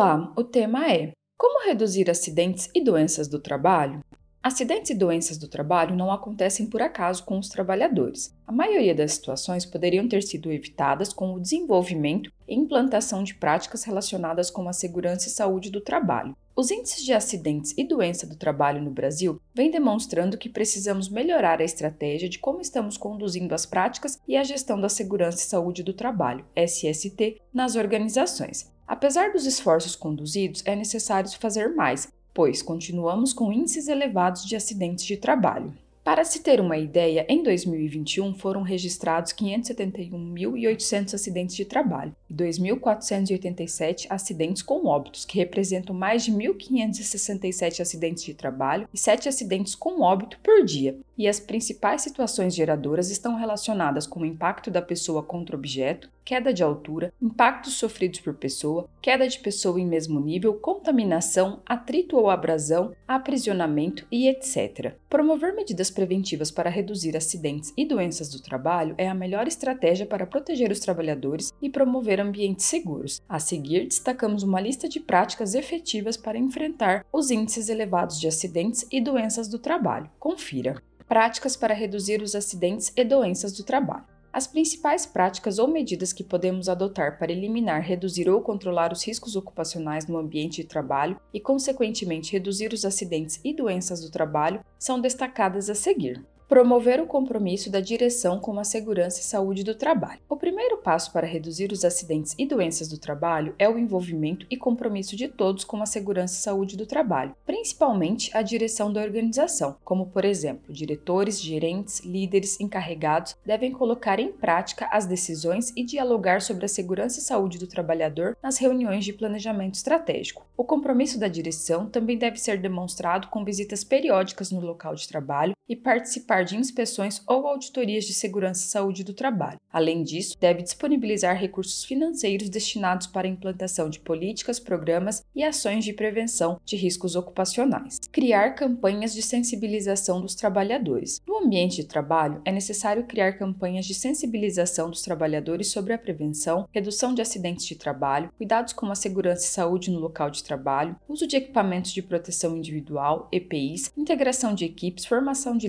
Olá, o tema é Como reduzir acidentes e doenças do trabalho? Acidentes e doenças do trabalho não acontecem por acaso com os trabalhadores. A maioria das situações poderiam ter sido evitadas com o desenvolvimento e implantação de práticas relacionadas com a segurança e saúde do trabalho. Os índices de acidentes e doença do trabalho no Brasil vêm demonstrando que precisamos melhorar a estratégia de como estamos conduzindo as práticas e a gestão da segurança e saúde do trabalho, SST, nas organizações. Apesar dos esforços conduzidos, é necessário fazer mais, pois continuamos com índices elevados de acidentes de trabalho. Para se ter uma ideia, em 2021 foram registrados 571.800 acidentes de trabalho e 2.487 acidentes com óbitos, que representam mais de 1.567 acidentes de trabalho e 7 acidentes com óbito por dia. E as principais situações geradoras estão relacionadas com o impacto da pessoa contra objeto, queda de altura, impactos sofridos por pessoa, queda de pessoa em mesmo nível, contaminação, atrito ou abrasão, aprisionamento e etc. Promover medidas preventivas para reduzir acidentes e doenças do trabalho é a melhor estratégia para proteger os trabalhadores e promover ambientes seguros. A seguir, destacamos uma lista de práticas efetivas para enfrentar os índices elevados de acidentes e doenças do trabalho. Confira. Práticas para reduzir os acidentes e doenças do trabalho. As principais práticas ou medidas que podemos adotar para eliminar, reduzir ou controlar os riscos ocupacionais no ambiente de trabalho e, consequentemente, reduzir os acidentes e doenças do trabalho são destacadas a seguir. Promover o compromisso da direção com a segurança e saúde do trabalho. O primeiro passo para reduzir os acidentes e doenças do trabalho é o envolvimento e compromisso de todos com a segurança e saúde do trabalho, principalmente a direção da organização, como, por exemplo, diretores, gerentes, líderes, encarregados devem colocar em prática as decisões e dialogar sobre a segurança e saúde do trabalhador nas reuniões de planejamento estratégico. O compromisso da direção também deve ser demonstrado com visitas periódicas no local de trabalho e participar participar de inspeções ou auditorias de segurança e saúde do trabalho. Além disso, deve disponibilizar recursos financeiros destinados para a implantação de políticas, programas e ações de prevenção de riscos ocupacionais. Criar campanhas de sensibilização dos trabalhadores. No ambiente de trabalho, é necessário criar campanhas de sensibilização dos trabalhadores sobre a prevenção, redução de acidentes de trabalho, cuidados com a segurança e saúde no local de trabalho, uso de equipamentos de proteção individual, EPIs, integração de equipes, formação de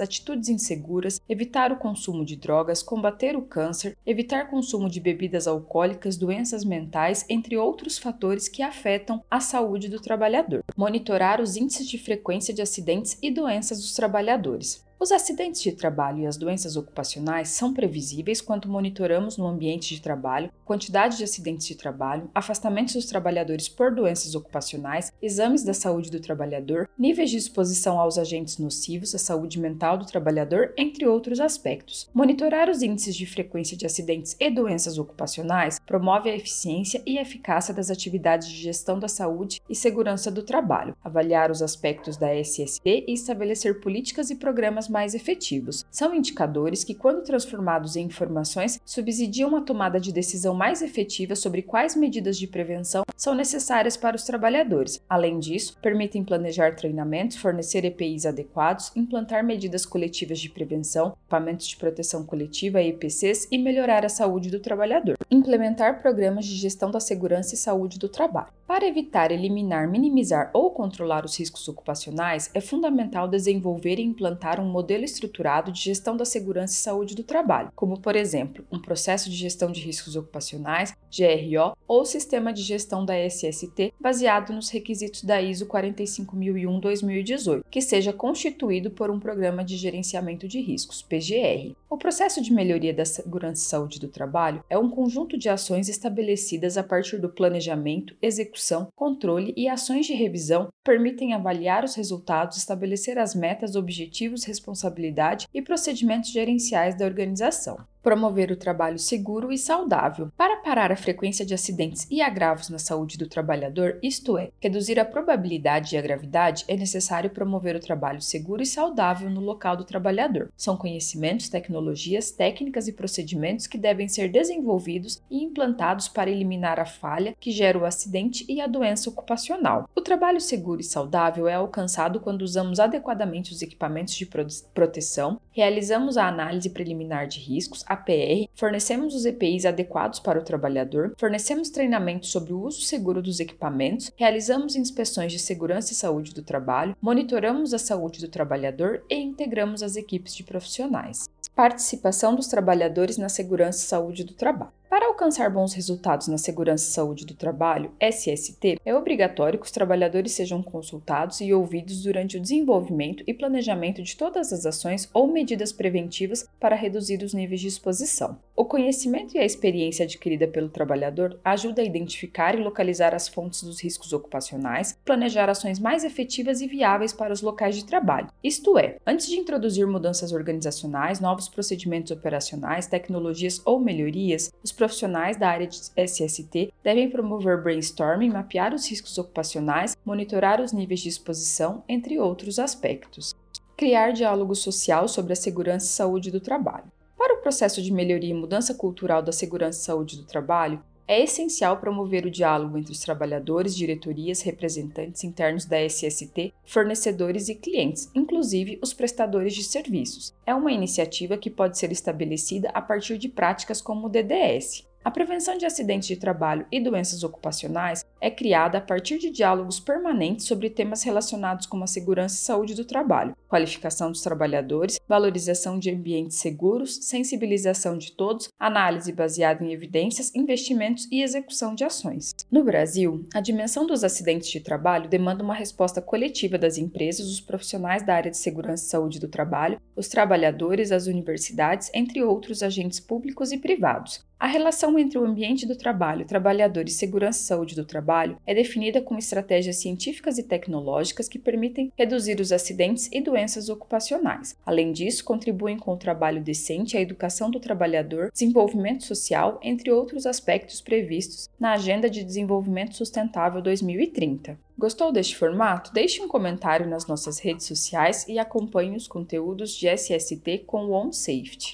atitudes inseguras, evitar o consumo de drogas, combater o câncer, evitar consumo de bebidas alcoólicas, doenças mentais, entre outros fatores que afetam a saúde do trabalhador. Monitorar os índices de frequência de acidentes e doenças dos trabalhadores. Os acidentes de trabalho e as doenças ocupacionais são previsíveis quando monitoramos no ambiente de trabalho quantidade de acidentes de trabalho, afastamentos dos trabalhadores por doenças ocupacionais, exames da saúde do trabalhador, níveis de exposição aos agentes nocivos à saúde mental do trabalhador, entre outros aspectos. Monitorar os índices de frequência de acidentes e doenças ocupacionais promove a eficiência e eficácia das atividades de gestão da saúde e segurança do trabalho, avaliar os aspectos da SSD e estabelecer políticas e programas mais efetivos. São indicadores que, quando transformados em informações, subsidiam a tomada de decisão mais efetiva sobre quais medidas de prevenção são necessárias para os trabalhadores. Além disso, permitem planejar treinamentos, fornecer EPIs adequados, implantar medidas coletivas de prevenção, equipamentos de proteção coletiva EPCs e melhorar a saúde do trabalhador. Implementar programas de gestão da segurança e saúde do trabalho. Para evitar, eliminar, minimizar ou controlar os riscos ocupacionais, é fundamental desenvolver e implantar um modelo estruturado de gestão da segurança e saúde do trabalho, como, por exemplo, um processo de gestão de riscos ocupacionais, GRO, ou sistema de gestão da SST baseado nos requisitos da ISO 45001-2018, que seja constituído por um programa de gerenciamento de riscos, PGR. O processo de melhoria da segurança e saúde do trabalho é um conjunto de ações estabelecidas a partir do planejamento, execução controle e ações de revisão permitem avaliar os resultados, estabelecer as metas, objetivos, responsabilidade e procedimentos gerenciais da organização promover o trabalho seguro e saudável. Para parar a frequência de acidentes e agravos na saúde do trabalhador, isto é, reduzir a probabilidade de a gravidade, é necessário promover o trabalho seguro e saudável no local do trabalhador. São conhecimentos, tecnologias, técnicas e procedimentos que devem ser desenvolvidos e implantados para eliminar a falha que gera o acidente e a doença ocupacional. O trabalho seguro e saudável é alcançado quando usamos adequadamente os equipamentos de proteção, realizamos a análise preliminar de riscos, APR, fornecemos os EPIs adequados para o trabalhador, fornecemos treinamento sobre o uso seguro dos equipamentos, realizamos inspeções de segurança e saúde do trabalho, monitoramos a saúde do trabalhador e integramos as equipes de profissionais. Participação dos trabalhadores na segurança e saúde do trabalho. Para alcançar bons resultados na segurança e saúde do trabalho, SST, é obrigatório que os trabalhadores sejam consultados e ouvidos durante o desenvolvimento e planejamento de todas as ações ou medidas preventivas para reduzir os níveis de exposição. O conhecimento e a experiência adquirida pelo trabalhador ajuda a identificar e localizar as fontes dos riscos ocupacionais, planejar ações mais efetivas e viáveis para os locais de trabalho. Isto é, antes de introduzir mudanças organizacionais, novos procedimentos operacionais, tecnologias ou melhorias, os profissionais da área de SST devem promover brainstorming, mapear os riscos ocupacionais, monitorar os níveis de exposição, entre outros aspectos. Criar diálogo social sobre a segurança e saúde do trabalho. Para o processo de melhoria e mudança cultural da segurança e saúde do trabalho, é essencial promover o diálogo entre os trabalhadores, diretorias, representantes internos da SST, fornecedores e clientes, inclusive os prestadores de serviços. É uma iniciativa que pode ser estabelecida a partir de práticas como o DDS. A prevenção de acidentes de trabalho e doenças ocupacionais é criada a partir de diálogos permanentes sobre temas relacionados com a segurança e saúde do trabalho, qualificação dos trabalhadores, valorização de ambientes seguros, sensibilização de todos, análise baseada em evidências, investimentos e execução de ações. No Brasil, a dimensão dos acidentes de trabalho demanda uma resposta coletiva das empresas, os profissionais da área de segurança e saúde do trabalho, os trabalhadores, as universidades, entre outros agentes públicos e privados. A relação entre o ambiente do trabalho, trabalhador e segurança e saúde do trabalho é definida com estratégias científicas e tecnológicas que permitem reduzir os acidentes e doenças ocupacionais. Além disso, contribuem com o trabalho decente, a educação do trabalhador, desenvolvimento social, entre outros aspectos previstos na Agenda de Desenvolvimento Sustentável 2030. Gostou deste formato? Deixe um comentário nas nossas redes sociais e acompanhe os conteúdos de SST com o OnSafety.